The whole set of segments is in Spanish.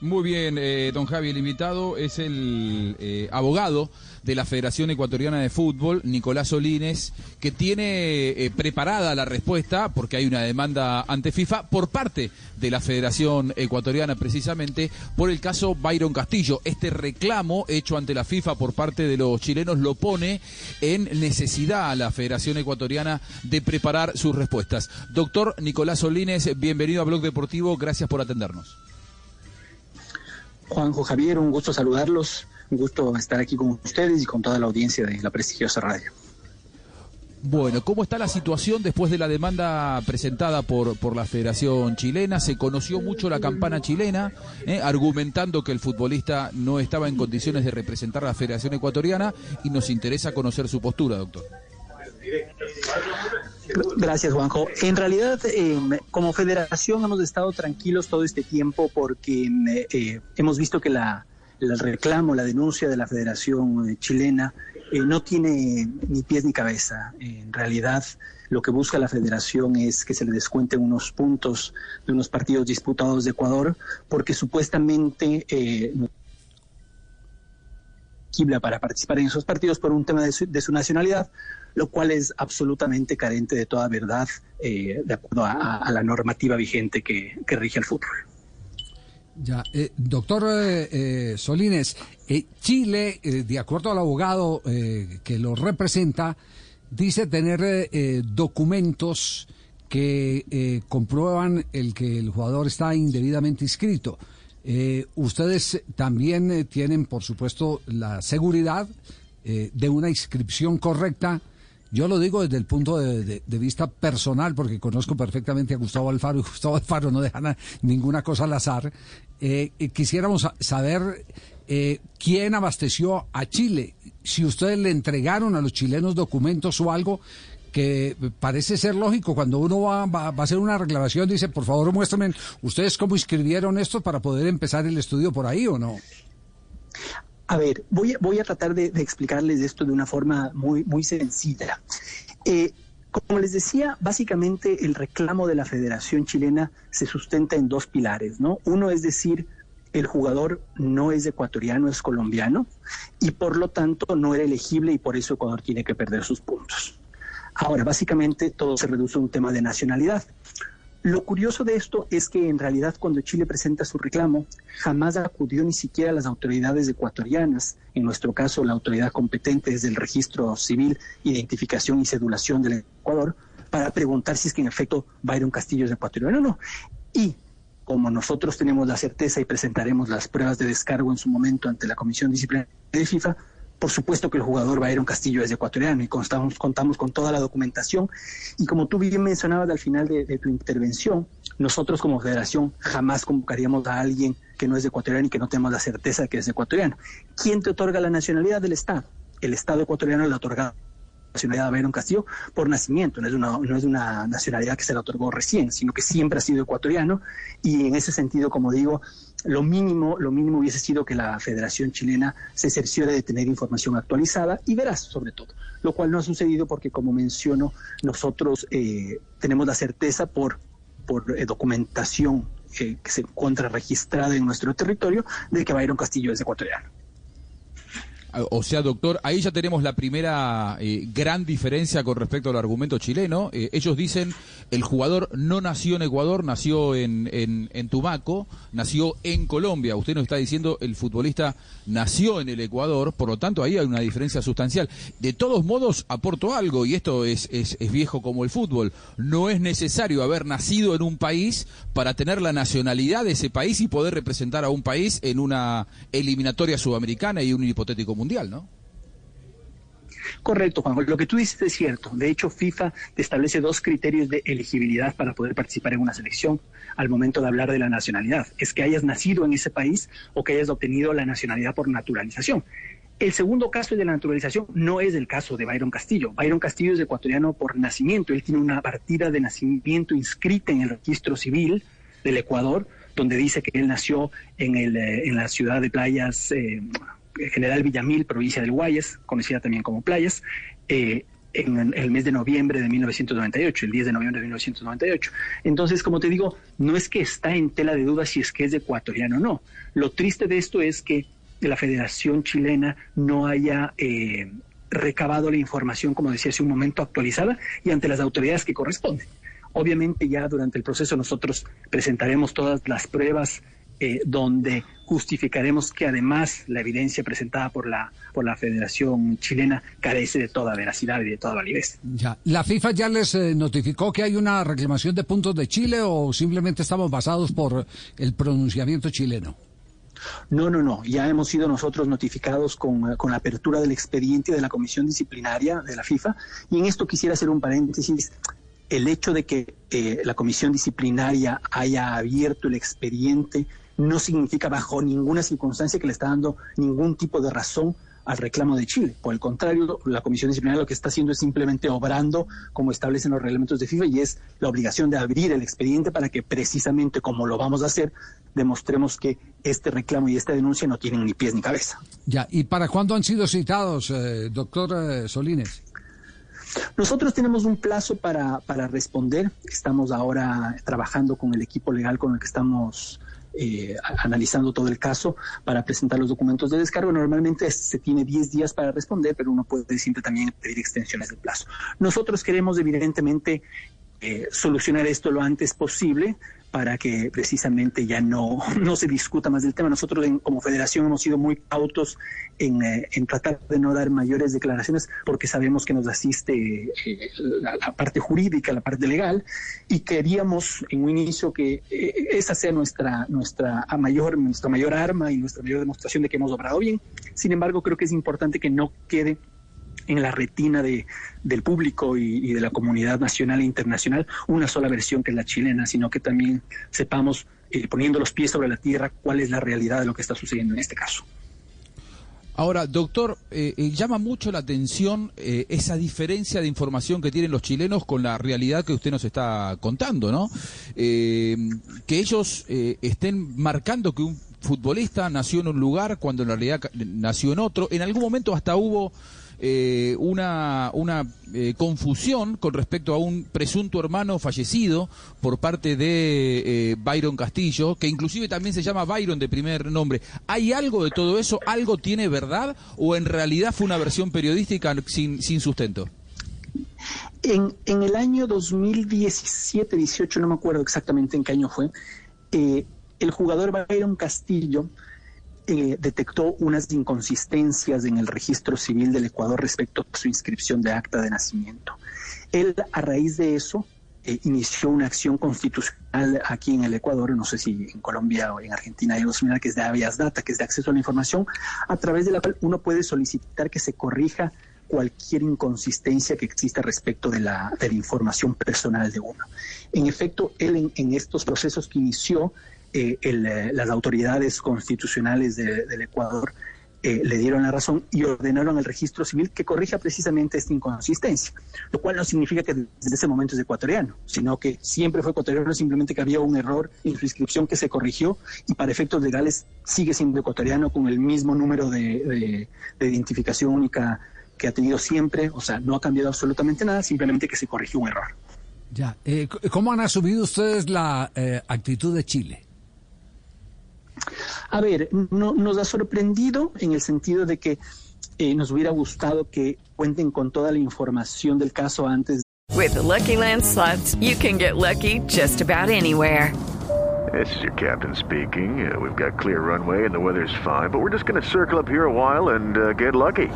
Muy bien, eh, don Javi, el invitado es el eh, abogado de la Federación Ecuatoriana de Fútbol, Nicolás Solines, que tiene eh, preparada la respuesta, porque hay una demanda ante FIFA, por parte de la Federación Ecuatoriana, precisamente, por el caso Byron Castillo. Este reclamo hecho ante la FIFA por parte de los chilenos lo pone en necesidad a la Federación Ecuatoriana de preparar sus respuestas. Doctor Nicolás Solines, bienvenido a Blog Deportivo, gracias por atendernos. Juanjo Javier, un gusto saludarlos, un gusto estar aquí con ustedes y con toda la audiencia de la prestigiosa radio. Bueno, ¿cómo está la situación después de la demanda presentada por, por la Federación Chilena? Se conoció mucho la campana chilena, eh, argumentando que el futbolista no estaba en condiciones de representar a la Federación Ecuatoriana y nos interesa conocer su postura, doctor. Gracias, Juanjo. En realidad, eh, como federación hemos estado tranquilos todo este tiempo porque eh, hemos visto que la, el reclamo, la denuncia de la Federación Chilena eh, no tiene ni pies ni cabeza. en realidad, lo que busca la Federación es que se le descuenten unos puntos de unos partidos disputados de Ecuador porque supuestamente eh, para participar en esos partidos por un tema de su, de su nacionalidad, lo cual es absolutamente carente de toda verdad eh, de acuerdo a, la normativa vigente que, que rige el fútbol. Ya, eh, doctor eh, eh Solines, eh, Chile, de acuerdo al abogado que lo representa, dice tener documentos que comprueban el que el jugador está indebidamente inscrito. Eh, ustedes también eh, tienen, por supuesto, la seguridad eh, de una inscripción correcta. Yo lo digo desde el punto de, vista personal, porque conozco perfectamente a Gustavo Alfaro y Gustavo Alfaro no deja ninguna cosa al azar. quisiéramos saber quién abasteció a Chile, si ustedes le entregaron a los chilenos documentos o algo que parece ser lógico cuando uno va, a hacer una reclamación, dice, por favor muéstrenme ustedes cómo inscribieron esto para poder empezar el estudio por ahí o no. A ver, voy, voy a tratar de, explicarles esto de una forma muy, muy sencilla. Eh, como les decía, básicamente el reclamo de la Federación Chilena se sustenta en dos pilares, ¿no? Uno es decir, el jugador no es ecuatoriano, es colombiano, y por lo tanto no era elegible y por eso Ecuador tiene que perder sus puntos. Ahora, básicamente todo se reduce a un tema de nacionalidad. Lo curioso de esto es que en realidad cuando Chile presenta su reclamo, jamás acudió ni siquiera a las autoridades ecuatorianas, en nuestro caso la autoridad competente desde el registro civil, identificación y cedulación del Ecuador, para preguntar si es que en efecto Byron Castillo es ecuatoriano o no. Y como nosotros tenemos la certeza y presentaremos las pruebas de descargo en su momento ante la Comisión Disciplinaria de FIFA, por supuesto que el jugador Byron Castillo es ecuatoriano y contamos, contamos con toda la documentación. Y como tú bien mencionabas al final de, de, tu intervención, nosotros como federación jamás convocaríamos a alguien que no es ecuatoriano y que no tenemos la certeza de que es ecuatoriano. ¿Quién te otorga la nacionalidad del Estado? El Estado ecuatoriano le otorga nacionalidad a Byron Castillo por nacimiento, no es, una, no es una nacionalidad que se le otorgó recién, sino que siempre ha sido ecuatoriano. Y en ese sentido, como digo, lo mínimo, lo mínimo hubiese sido que la Federación Chilena se cerciore de tener información actualizada y veraz sobre todo, lo cual no ha sucedido porque, como menciono, nosotros eh, tenemos la certeza por, por eh, documentación eh, que se encuentra registrada en nuestro territorio de que Byron Castillo es ecuatoriano. O sea, doctor, ahí ya tenemos la primera eh, gran diferencia con respecto al argumento chileno. Eh, ellos dicen, el jugador no nació en Ecuador, nació en, en, en, Tumaco, nació en Colombia. Usted nos está diciendo, el futbolista nació en el Ecuador, por lo tanto ahí hay una diferencia sustancial. De todos modos, aporto algo, y esto es, es, es viejo como el fútbol. No es necesario haber nacido en un país para tener la nacionalidad de ese país y poder representar a un país en una eliminatoria sudamericana y un hipotético mundial, ¿no? Correcto, Juan. Lo que tú dices es cierto. De hecho, FIFA establece dos criterios de elegibilidad para poder participar en una selección al momento de hablar de la nacionalidad. Es que hayas nacido en ese país o que hayas obtenido la nacionalidad por naturalización. El segundo caso de la naturalización no es el caso de Byron Castillo. Byron Castillo es ecuatoriano por nacimiento. Él tiene una partida de nacimiento inscrita en el registro civil del Ecuador, donde dice que él nació en, el, eh, en la ciudad de Playas, eh, General Villamil, provincia del Guayas, conocida también como Playas, eh, en el mes de noviembre de 1998, el 10 de noviembre de 1998. Entonces, como te digo, no es que está en tela de duda si es que es ecuatoriano o no. Lo triste de esto es que la Federación Chilena no haya eh, recabado la información, como decía hace un momento, actualizada y ante las autoridades que corresponden. Obviamente ya durante el proceso nosotros presentaremos todas las pruebas eh, donde justificaremos que además la evidencia presentada por la por la Federación Chilena carece de toda veracidad y de toda validez. Ya. ¿La FIFA ya les eh, notificó que hay una reclamación de puntos de Chile o simplemente estamos basados por el pronunciamiento chileno? No, no, no. Ya hemos sido nosotros notificados con, con, la apertura del expediente de la Comisión Disciplinaria de la FIFA. Y en esto quisiera hacer un paréntesis. El hecho de que eh, la Comisión Disciplinaria haya abierto el expediente no significa bajo ninguna circunstancia que le está dando ningún tipo de razón al reclamo de Chile. Por el contrario, la Comisión Disciplinaria lo que está haciendo es simplemente obrando como establecen los reglamentos de FIFA y es la obligación de abrir el expediente para que precisamente como lo vamos a hacer, demostremos que este reclamo y esta denuncia no tienen ni pies ni cabeza. Ya, ¿y para cuándo han sido citados, eh, doctor eh, Solines? Nosotros tenemos un plazo para, para responder. Estamos ahora trabajando con el equipo legal con el que estamos eh, analizando todo el caso para presentar los documentos de descargo. Normalmente se tiene 10 días para responder, pero uno puede siempre también pedir extensiones del plazo. Nosotros queremos evidentemente eh, solucionar esto lo antes posible para que precisamente ya no, no se discuta más del tema. Nosotros como federación hemos sido muy cautos en, eh, en, tratar de no dar mayores declaraciones porque sabemos que nos asiste eh, la, parte jurídica, la parte legal y queríamos en un inicio que eh, esa sea nuestra, nuestra, mayor, nuestra mayor arma y nuestra mayor demostración de que hemos obrado bien. Sin embargo, creo que es importante que no quede en la retina de, del público y, de la comunidad nacional e internacional una sola versión que es la chilena, sino que también sepamos, eh, poniendo los pies sobre la tierra, cuál es la realidad de lo que está sucediendo en este caso. Ahora, doctor, eh, eh, llama mucho la atención esa diferencia de información que tienen los chilenos con la realidad que usted nos está contando, ¿no? que ellos estén marcando que un futbolista nació en un lugar cuando en realidad nació en otro. En algún momento hasta hubo eh, una, una eh, confusión con respecto a un presunto hermano fallecido por parte de eh, Byron Castillo, que inclusive también se llama Byron de primer nombre. ¿Hay algo de todo eso? ¿Algo tiene verdad? ¿O en realidad fue una versión periodística sin, sin sustento? En, en el año 2017-18, no me acuerdo exactamente en qué año fue, el jugador Byron Castillo eh, detectó unas inconsistencias en el registro civil del Ecuador respecto a su inscripción de acta de nacimiento. Él, a raíz de eso, eh, inició una acción constitucional aquí en el Ecuador, no sé si en Colombia o en Argentina hay algo similar, que es de habeas data, que es de acceso a la información, a través de la cual uno puede solicitar que se corrija cualquier inconsistencia que exista respecto de la, información personal de uno. En efecto, él en estos procesos que inició, eh, el, eh, las autoridades constitucionales de, del Ecuador eh, le dieron la razón y ordenaron al registro civil que corrija precisamente esta inconsistencia, lo cual no significa que desde ese momento es ecuatoriano, sino que siempre fue ecuatoriano, simplemente que había un error en su inscripción que se corrigió y para efectos legales sigue siendo ecuatoriano con el mismo número de, de, de identificación única que ha tenido siempre, o sea, no ha cambiado absolutamente nada, simplemente que se corrigió un error. Ya, eh, ¿cómo han asumido ustedes la eh, actitud de Chile? A ver, no, nos ha sorprendido en el sentido de que eh, nos hubiera gustado que cuenten con toda la información del caso antes. With the Lucky Land slots, you can get lucky just about anywhere. This is your captain speaking. Uh, we've got clear runway and the weather's fine, but we're just going to circle up here a while and uh, get lucky.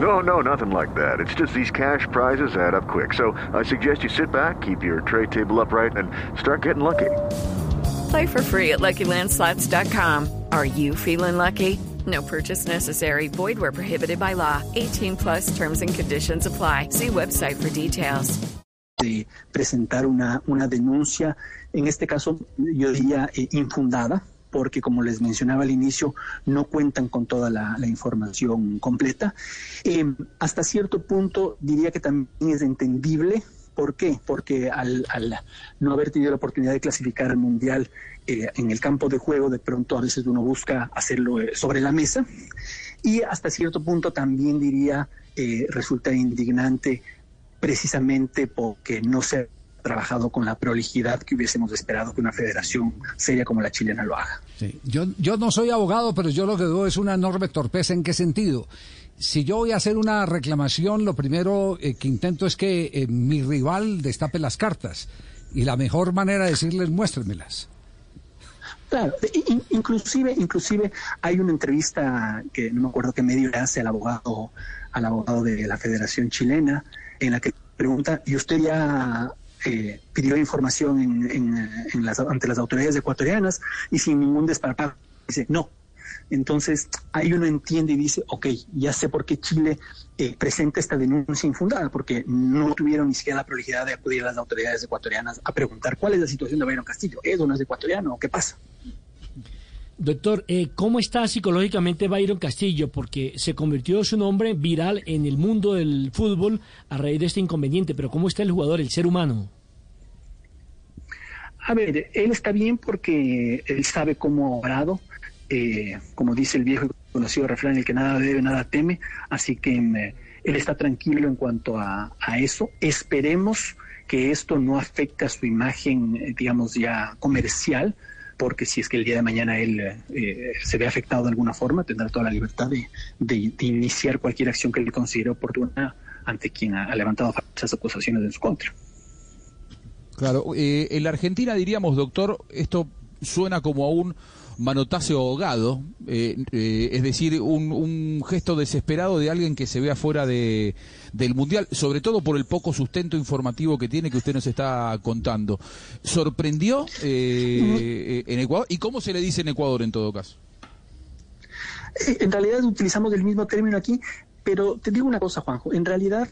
No, no, nothing like that. It's just these cash prizes add up quick. So I suggest you sit back, keep your tray table upright, and start getting lucky. Play for free at LuckyLandSlots.com. Are you feeling lucky? No purchase necessary. Void where prohibited by law. 18 plus terms and conditions apply. See website for details. de presentar una, una denuncia, en este caso yo diría eh, infundada, porque como les mencionaba al inicio, no cuentan con toda la, la información completa. Eh, hasta cierto punto diría que también es entendible. ¿Por qué? Porque al, al no haber tenido la oportunidad de clasificar al Mundial eh, en el campo de juego, de pronto a veces uno busca hacerlo eh, sobre la mesa. Y hasta cierto punto también diría, eh, resulta indignante precisamente porque no se ha trabajado con la prolijidad que hubiésemos esperado que una federación seria como la chilena lo haga. Yo, yo no soy abogado, pero yo lo que veo es una enorme torpeza. ¿En qué sentido? Si yo voy a hacer una reclamación, lo primero eh, que intento es que eh, mi rival destape las cartas. Y la mejor manera de decirles, muéstrenmelas. Claro, in- inclusive, inclusive hay una entrevista que no me acuerdo qué medio le hace al abogado, al abogado de la Federación Chilena, en la que pregunta, ¿y usted ya eh, pidió información en- en las, ante las autoridades ecuatorianas? Y sin ningún desparpajo dice, no. Entonces, ahí uno entiende y dice, ok, ya sé por qué Chile eh, presenta esta denuncia infundada, porque no tuvieron ni siquiera la prolijidad de acudir a las autoridades ecuatorianas a preguntar cuál es la situación de Byron Castillo. ¿Es o no es ecuatoriano? ¿O qué pasa? Doctor, eh, ¿cómo está psicológicamente Byron Castillo? Porque se convirtió su nombre viral en el mundo del fútbol a raíz de este inconveniente, pero ¿cómo está el jugador, el ser humano? A ver, él está bien porque él sabe cómo ha obrado, eh, como dice el viejo y conocido refrán, el que nada debe, nada teme, así que mm, él está tranquilo en cuanto a, a eso. Esperemos que esto no afecte a su imagen, eh, digamos, ya comercial, porque si es que el día de mañana él eh, eh, se ve afectado de alguna forma, tendrá toda la libertad de iniciar cualquier acción que él considere oportuna ante quien ha, ha levantado falsas acusaciones en su contra. Claro, eh, en la Argentina diríamos, doctor, esto suena como a un manotazo ahogado, eh, eh, es decir, un, gesto desesperado de alguien que se ve afuera de, del Mundial, sobre todo por el poco sustento informativo que tiene que usted nos está contando. ¿Sorprendió eh, en Ecuador? ¿Y cómo se le dice en Ecuador en todo caso? Eh, En realidad utilizamos el mismo término aquí, pero te digo una cosa, Juanjo. En realidad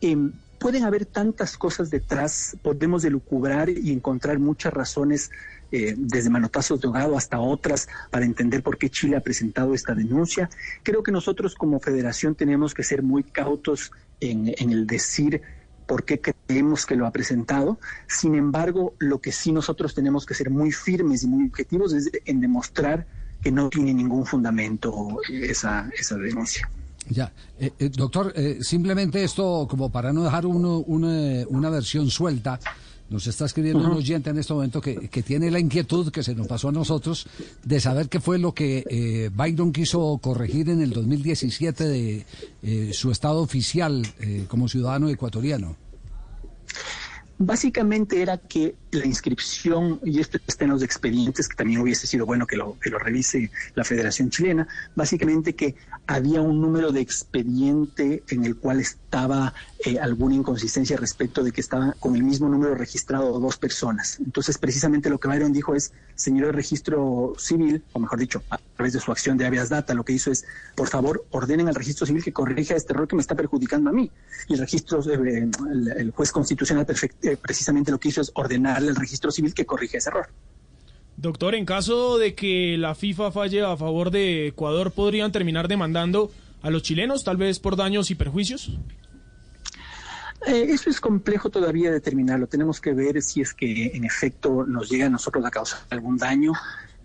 em, pueden haber tantas cosas detrás, podemos delucubrar y encontrar muchas razones, eh, desde manotazos de ahogado hasta otras, para entender por qué Chile ha presentado esta denuncia. Creo que nosotros como federación tenemos que ser muy cautos en, en el decir por qué creemos que lo ha presentado. Sin embargo, lo que sí nosotros tenemos que ser muy firmes y muy objetivos es en demostrar que no tiene ningún fundamento esa, esa denuncia. Ya, Eh, eh, doctor, eh, simplemente esto como para no dejar uno, una, una versión suelta. Nos está escribiendo un oyente en este momento que, que tiene la inquietud que se nos pasó a nosotros de saber qué fue lo que eh, Byron quiso corregir en el 2017 de eh, su estado oficial eh, como ciudadano ecuatoriano. Básicamente era que la inscripción, y esto está en los expedientes, que también hubiese sido bueno que lo, que lo revise la Federación Chilena, básicamente que había un número de expediente en el cual estaba eh, alguna inconsistencia respecto de que estaba con el mismo número registrado dos personas. Entonces, precisamente lo que Byron dijo es, señor de registro civil, o mejor dicho, a través de su acción de habeas data, lo que hizo es, por favor, ordenen al registro civil que corrija este error que me está perjudicando a mí. Y el registro, eh, el, juez constitucional eh, precisamente lo que hizo es ordenarle al registro civil que corrija ese error. Doctor, en caso de que la FIFA falle a favor de Ecuador, ¿podrían terminar demandando a los chilenos, tal vez por daños y perjuicios? Eh, eso es complejo todavía determinarlo. Tenemos que ver si es que en efecto nos llega a nosotros a causar algún daño.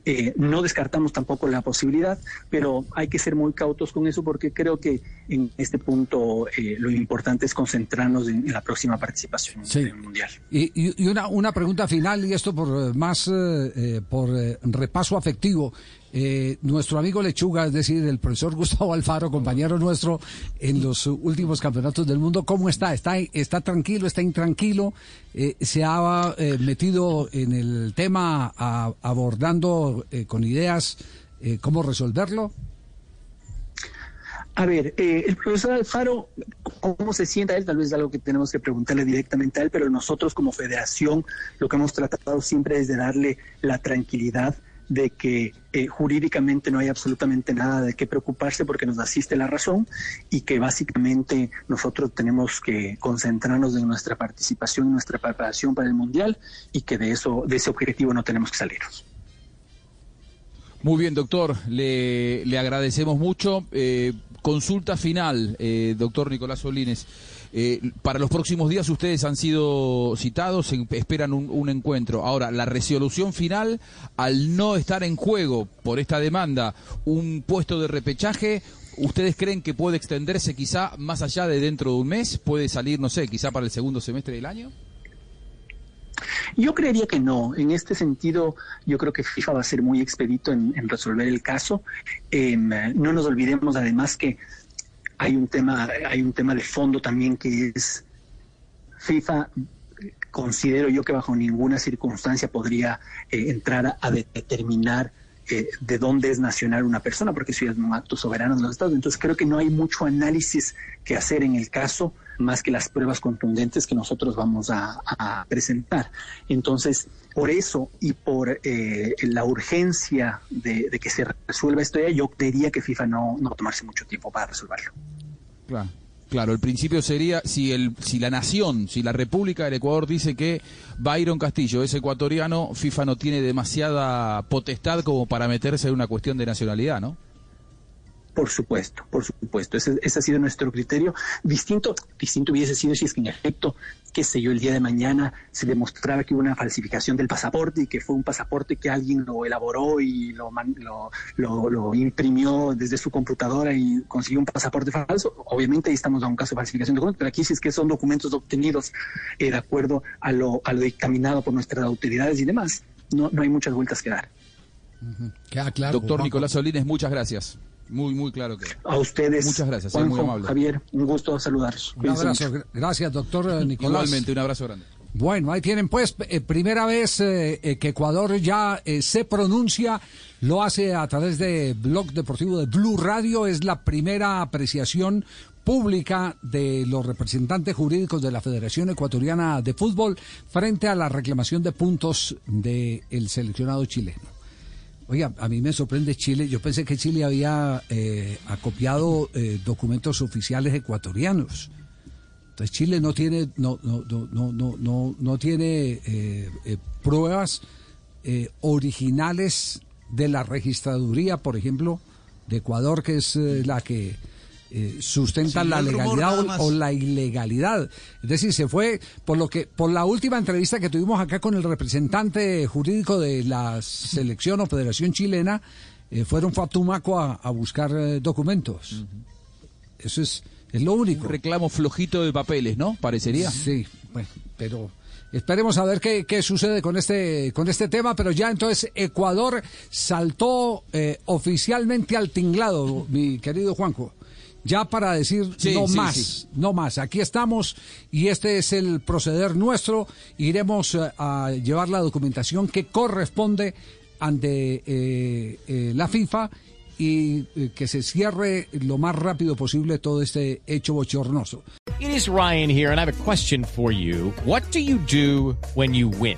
Eh, no descartamos tampoco la posibilidad, pero hay que ser muy cautos con eso porque creo que en este punto eh, lo importante es concentrarnos en, en la próxima participación Sí. en el Mundial. Y, y- y una, una pregunta final, y esto por eh, más eh, eh, por eh, repaso afectivo. Eh, nuestro amigo Lechuga, es decir, el profesor Gustavo Alfaro, compañero nuestro en los últimos campeonatos del mundo, ¿cómo está? ¿Está, está tranquilo? ¿Está intranquilo? Eh, ¿Se ha eh, metido en el tema a- abordando eh, con ideas eh, cómo resolverlo? A ver, eh, el profesor Alfaro, ¿cómo se sienta él? Tal vez es algo que tenemos que preguntarle directamente a él, pero nosotros como federación lo que hemos tratado siempre es de darle la tranquilidad de que eh, jurídicamente no hay absolutamente nada de qué preocuparse porque nos asiste la razón y que básicamente nosotros tenemos que concentrarnos en nuestra participación, en nuestra preparación para el Mundial y que de eso, de ese objetivo no tenemos que salirnos. Muy bien, doctor, le, le agradecemos mucho. Eh, consulta final, eh, doctor Nicolás Solines. Eh, para los próximos días ustedes han sido citados, esperan un, un encuentro. Ahora, la resolución final, al no estar en juego por esta demanda un puesto de repechaje, ¿ustedes creen que puede extenderse quizá más allá de dentro de un mes? ¿Puede salir, no sé, quizá para el segundo semestre del año? Yo creería que no. En este sentido, yo creo que FIFA va a ser muy expedito en, resolver el caso. Eh, no nos olvidemos además que hay un tema, hay un tema de fondo también que es FIFA. Considero yo que bajo ninguna circunstancia podría eh, entrar a, a de- determinar eh, de dónde es nacional una persona, porque eso ya es un acto soberano de los estados. Entonces creo que no hay mucho análisis que hacer en el caso, más que las pruebas contundentes que nosotros vamos a, presentar. Entonces, por eso y por eh, la urgencia de, que se resuelva esto, ya, yo diría que FIFA no, no a tomarse mucho tiempo para resolverlo. Claro. Claro, el principio sería si el si la nación, si la República del Ecuador dice que Byron Castillo es ecuatoriano, FIFA no tiene demasiada potestad como para meterse en una cuestión de nacionalidad, ¿no? Por supuesto, por supuesto. Ese, ese ha sido nuestro criterio. Distinto, distinto hubiese sido si es que en efecto, qué sé yo, el día de mañana se demostraba que hubo una falsificación del pasaporte y que fue un pasaporte que alguien lo elaboró y lo, man- lo, lo- lo imprimió desde su computadora y consiguió un pasaporte falso. Obviamente ahí estamos a un caso de falsificación de documentos, pero aquí sí es que son documentos obtenidos eh, de acuerdo a lo, a lo dictaminado por nuestras autoridades y demás. No, no hay muchas vueltas que dar. Queda claro. Doctor. Nicolás Solines, muchas gracias. Muy, muy claro que. A ustedes, Muchas gracias, Juanjo, muy amable. Javier, un gusto saludarlos. Un Cuídense abrazo. Gracias, doctor eh, Nicolás. Igualmente, un abrazo grande. Bueno, ahí tienen pues, eh, primera vez eh, eh, que Ecuador ya eh, se pronuncia, lo hace a través de Blog Deportivo de Blue Radio, es la primera apreciación pública de los representantes jurídicos de la Federación Ecuatoriana de Fútbol frente a la reclamación de puntos del seleccionado chileno. Oiga, a mí me sorprende Chile. Yo pensé que Chile había eh, acopiado eh, documentos oficiales ecuatorianos. Entonces Chile no tiene no no no no no no, tiene eh, eh, pruebas eh, originales de la registraduría, por ejemplo, de Ecuador, que es la que eh, sustenta Siguió la rumor legalidad o- la ilegalidad. Es decir, se fue por lo que por la última entrevista que tuvimos acá con el representante jurídico de la selección o Federación Chilena, eh, fueron fue a Tumaco a, a buscar eh, documentos. Eso es es lo único. Un reclamo flojito de papeles, ¿no? Parecería. Sí, bueno, pero esperemos a ver qué, qué sucede con este, con este tema, pero ya entonces Ecuador saltó eh, oficialmente al tinglado, mi querido Juanjo. Ya para decir Sí, no sí, más, sí. no más. Aquí estamos y este es el proceder nuestro. Iremos eh, a llevar la documentación que corresponde ante eh, eh, la FIFA y eh, que se cierre lo más rápido posible todo este hecho bochornoso. It is Ryan here, and I have a question for you. What do you do when you win?